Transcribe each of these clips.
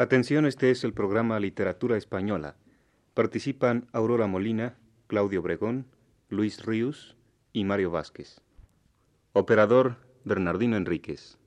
Atención, este es el programa Literatura Española. Participan Aurora Molina, Claudio Bregón, Luis Ríos y Mario Vázquez. Operador Bernardino Enríquez.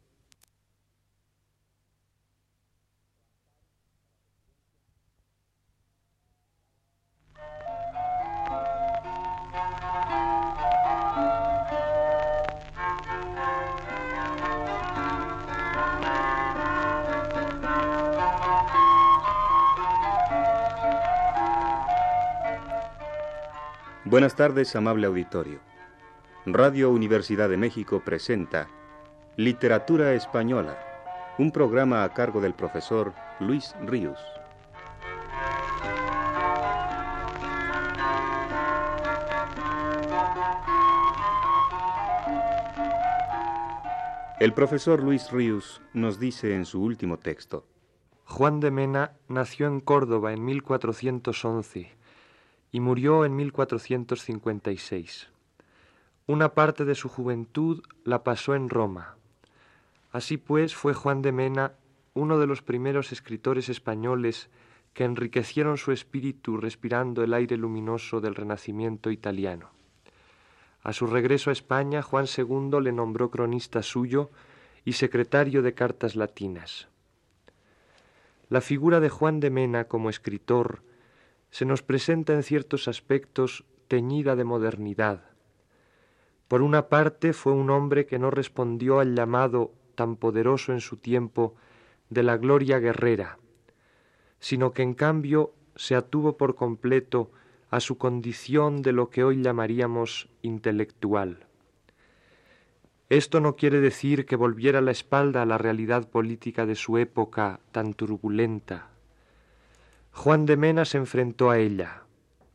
Buenas tardes, amable auditorio. Radio Universidad de México presenta Literatura Española, un programa a cargo del profesor Luis Ríos. El profesor Luis Ríos nos dice en su último texto, Juan de Mena nació en Córdoba en 1411 y murió en 1456. Una parte de su juventud la pasó en Roma. Así pues fue Juan de Mena uno de los primeros escritores españoles que enriquecieron su espíritu respirando el aire luminoso del Renacimiento italiano. A su regreso a España, Juan II le nombró cronista suyo y secretario de cartas latinas. La figura de Juan de Mena como escritor se nos presenta en ciertos aspectos teñida de modernidad. Por una parte fue un hombre que no respondió al llamado tan poderoso en su tiempo de la gloria guerrera, sino que en cambio se atuvo por completo a su condición de lo que hoy llamaríamos intelectual. Esto no quiere decir que volviera la espalda a la realidad política de su época tan turbulenta, Juan de Mena se enfrentó a ella,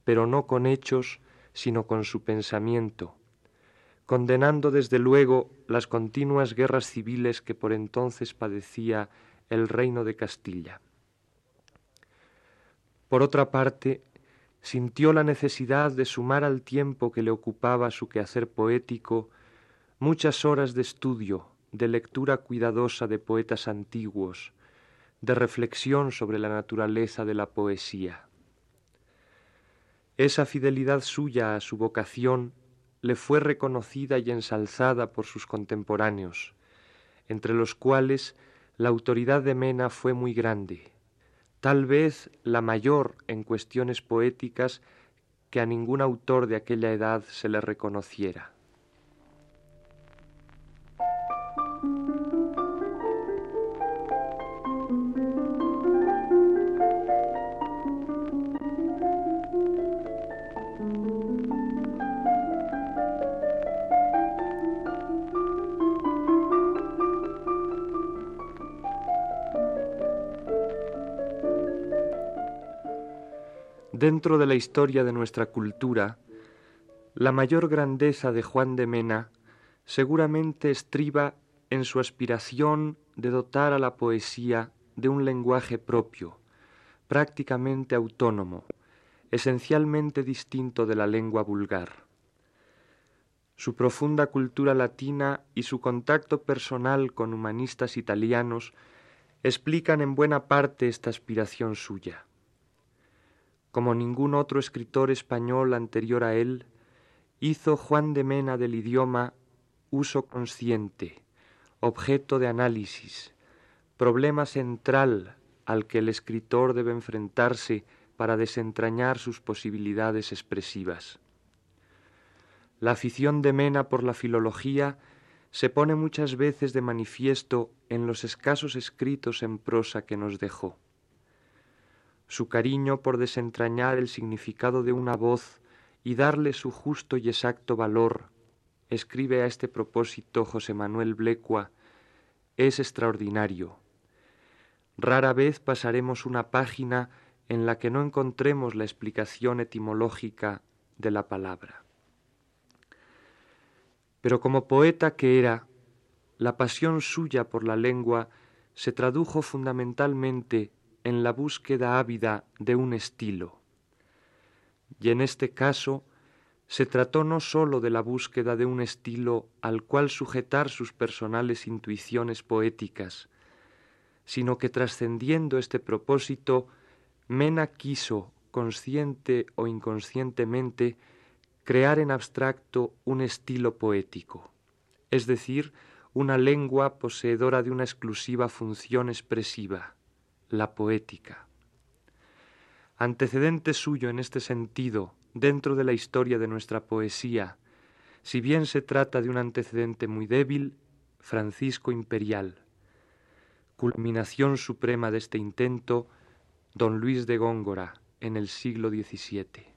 pero no con hechos, sino con su pensamiento, condenando desde luego las continuas guerras civiles que por entonces padecía el reino de Castilla. Por otra parte, sintió la necesidad de sumar al tiempo que le ocupaba su quehacer poético muchas horas de estudio, de lectura cuidadosa de poetas antiguos, de reflexión sobre la naturaleza de la poesía. Esa fidelidad suya a su vocación le fue reconocida y ensalzada por sus contemporáneos, entre los cuales la autoridad de Mena fue muy grande, tal vez la mayor en cuestiones poéticas que a ningún autor de aquella edad se le reconociera. Dentro de la historia de nuestra cultura, la mayor grandeza de Juan de Mena seguramente estriba en su aspiración de dotar a la poesía de un lenguaje propio, prácticamente autónomo, esencialmente distinto de la lengua vulgar. Su profunda cultura latina y su contacto personal con humanistas italianos explican en buena parte esta aspiración suya. Como ningún otro escritor español anterior a él, hizo Juan de Mena del idioma uso consciente, objeto de análisis, problema central al que el escritor debe enfrentarse para desentrañar sus posibilidades expresivas. La afición de Mena por la filología se pone muchas veces de manifiesto en los escasos escritos en prosa que nos dejó su cariño por desentrañar el significado de una voz y darle su justo y exacto valor, escribe a este propósito José Manuel Blecua, es extraordinario. Rara vez pasaremos una página en la que no encontremos la explicación etimológica de la palabra. Pero como poeta que era, la pasión suya por la lengua se tradujo fundamentalmente en la búsqueda ávida de un estilo. Y en este caso se trató no sólo de la búsqueda de un estilo al cual sujetar sus personales intuiciones poéticas, sino que trascendiendo este propósito, Mena quiso, consciente o inconscientemente, crear en abstracto un estilo poético, es decir, una lengua poseedora de una exclusiva función expresiva, la poética. Antecedente suyo en este sentido, dentro de la historia de nuestra poesía, si bien se trata de un antecedente muy débil, Francisco Imperial. Culminación suprema de este intento, don Luis de Góngora, en el siglo XVII.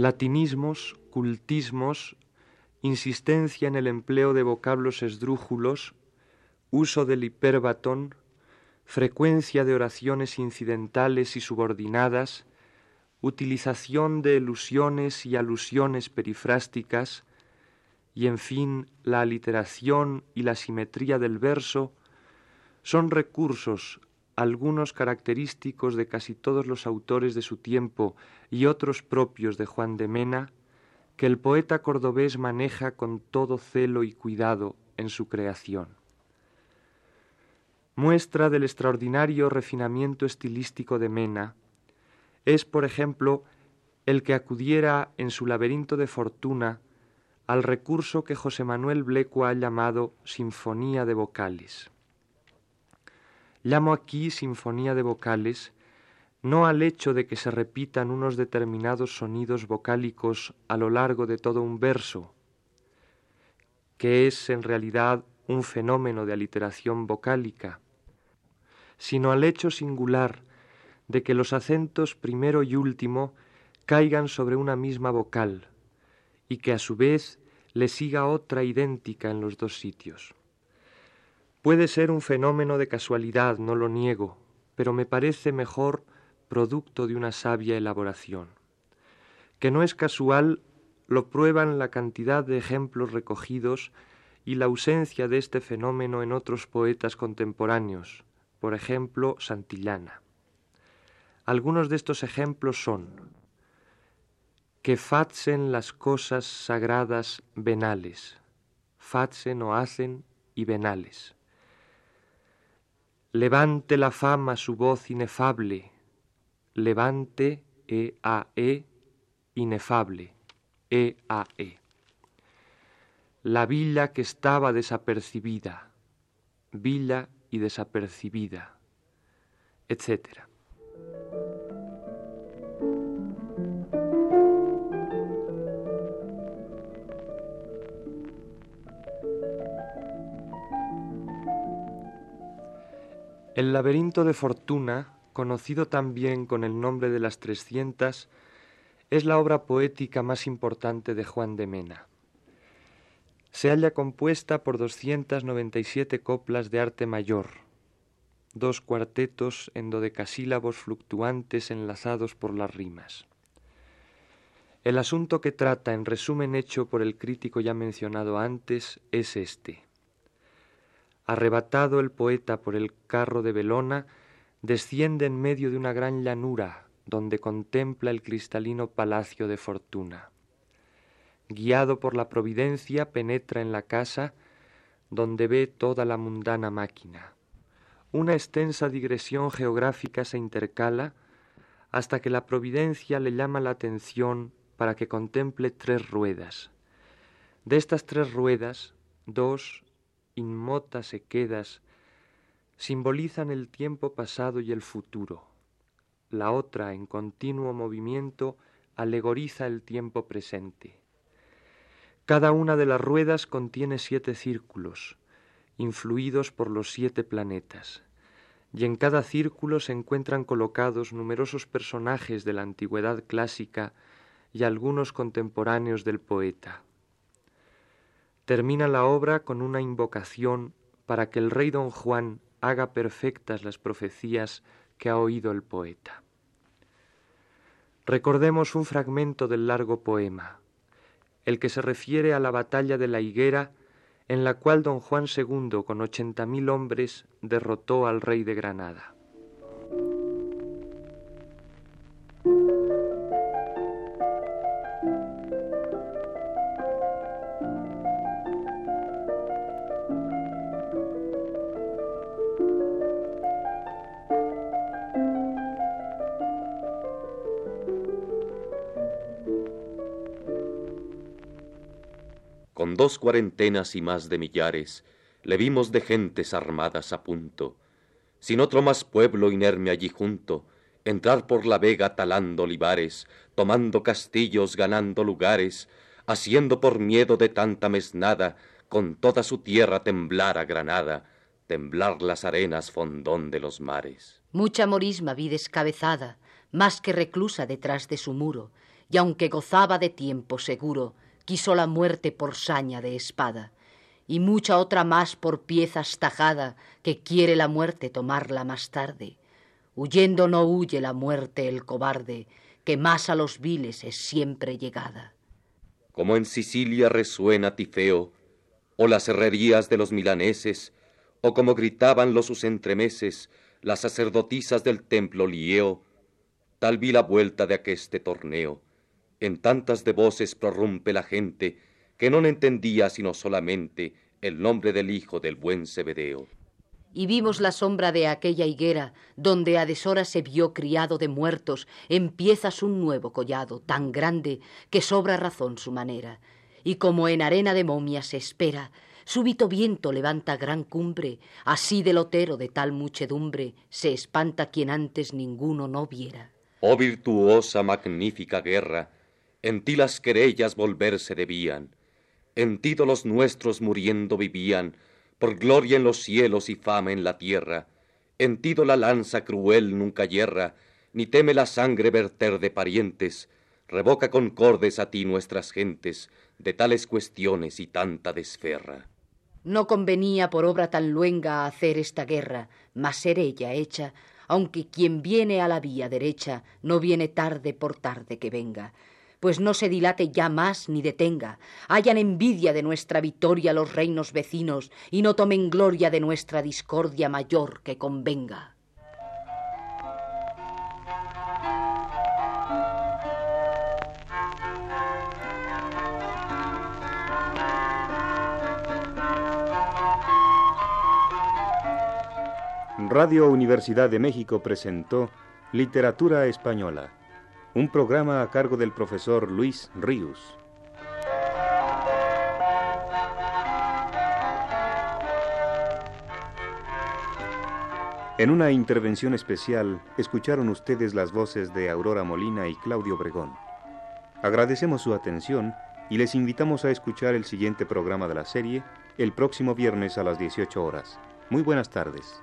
Latinismos, cultismos, insistencia en el empleo de vocablos esdrújulos, uso del hiperbatón, frecuencia de oraciones incidentales y subordinadas, utilización de elusiones y alusiones perifrásticas, y en fin la aliteración y la simetría del verso, son recursos algunos característicos de casi todos los autores de su tiempo y otros propios de Juan de Mena, que el poeta cordobés maneja con todo celo y cuidado en su creación. Muestra del extraordinario refinamiento estilístico de Mena es, por ejemplo, el que acudiera en su laberinto de fortuna al recurso que José Manuel Bleco ha llamado sinfonía de vocales. Llamo aquí sinfonía de vocales no al hecho de que se repitan unos determinados sonidos vocálicos a lo largo de todo un verso, que es en realidad un fenómeno de aliteración vocálica, sino al hecho singular de que los acentos primero y último caigan sobre una misma vocal y que a su vez le siga otra idéntica en los dos sitios. Puede ser un fenómeno de casualidad, no lo niego, pero me parece mejor producto de una sabia elaboración. Que no es casual lo prueban la cantidad de ejemplos recogidos y la ausencia de este fenómeno en otros poetas contemporáneos, por ejemplo Santillana. Algunos de estos ejemplos son que facen las cosas sagradas venales, facen o hacen y venales Levante la fama su voz inefable, levante e a e inefable, e a e. La villa que estaba desapercibida, villa y desapercibida, etcétera. El laberinto de fortuna, conocido también con el nombre de las trescientas, es la obra poética más importante de Juan de Mena. Se halla compuesta por doscientas noventa y siete coplas de arte mayor, dos cuartetos en dodecasílabos fluctuantes enlazados por las rimas. El asunto que trata, en resumen hecho por el crítico ya mencionado antes, es este. Arrebatado el poeta por el carro de Belona, desciende en medio de una gran llanura donde contempla el cristalino palacio de fortuna. Guiado por la providencia, penetra en la casa donde ve toda la mundana máquina. Una extensa digresión geográfica se intercala hasta que la providencia le llama la atención para que contemple tres ruedas. De estas tres ruedas, dos inmotas sequedas, simbolizan el tiempo pasado y el futuro. La otra, en continuo movimiento, alegoriza el tiempo presente. Cada una de las ruedas contiene siete círculos, influidos por los siete planetas, y en cada círculo se encuentran colocados numerosos personajes de la antigüedad clásica y algunos contemporáneos del poeta. Termina la obra con una invocación para que el rey don Juan haga perfectas las profecías que ha oído el poeta. Recordemos un fragmento del largo poema, el que se refiere a la batalla de la higuera en la cual don Juan II con ochenta mil hombres derrotó al rey de Granada. Dos cuarentenas y más de millares, le vimos de gentes armadas a punto, sin otro más pueblo inerme allí junto, entrar por la vega talando olivares, tomando castillos, ganando lugares, haciendo por miedo de tanta mesnada, con toda su tierra temblar a Granada, temblar las arenas fondón de los mares. Mucha morisma vi descabezada, más que reclusa detrás de su muro, y aunque gozaba de tiempo seguro, quiso la muerte por saña de espada, y mucha otra más por piezas tajada, que quiere la muerte tomarla más tarde. Huyendo no huye la muerte el cobarde, que más a los viles es siempre llegada. Como en Sicilia resuena Tifeo, o las herrerías de los milaneses, o como gritaban los sus entremeses las sacerdotisas del templo Lieo, tal vi la vuelta de aqueste torneo, en tantas de voces prorrumpe la gente, que no entendía sino solamente el nombre del hijo del buen Zebedeo. Y vimos la sombra de aquella higuera, donde a deshora se vio criado de muertos, en piezas un nuevo collado, tan grande que sobra razón su manera. Y como en arena de momia se espera, súbito viento levanta gran cumbre, así del lotero de tal muchedumbre se espanta quien antes ninguno no viera. Oh virtuosa, magnífica guerra, en ti las querellas volverse debían, en ti los nuestros muriendo vivían, por gloria en los cielos y fama en la tierra, en ti la lanza cruel nunca yerra, ni teme la sangre verter de parientes, revoca concordes a ti nuestras gentes, de tales cuestiones y tanta desferra. No convenía por obra tan luenga hacer esta guerra, mas ser ella hecha, aunque quien viene a la vía derecha no viene tarde por tarde que venga pues no se dilate ya más ni detenga. Hayan envidia de nuestra victoria los reinos vecinos y no tomen gloria de nuestra discordia mayor que convenga. Radio Universidad de México presentó Literatura Española un programa a cargo del profesor Luis Ríos. En una intervención especial escucharon ustedes las voces de Aurora Molina y Claudio Obregón. Agradecemos su atención y les invitamos a escuchar el siguiente programa de la serie el próximo viernes a las 18 horas. Muy buenas tardes.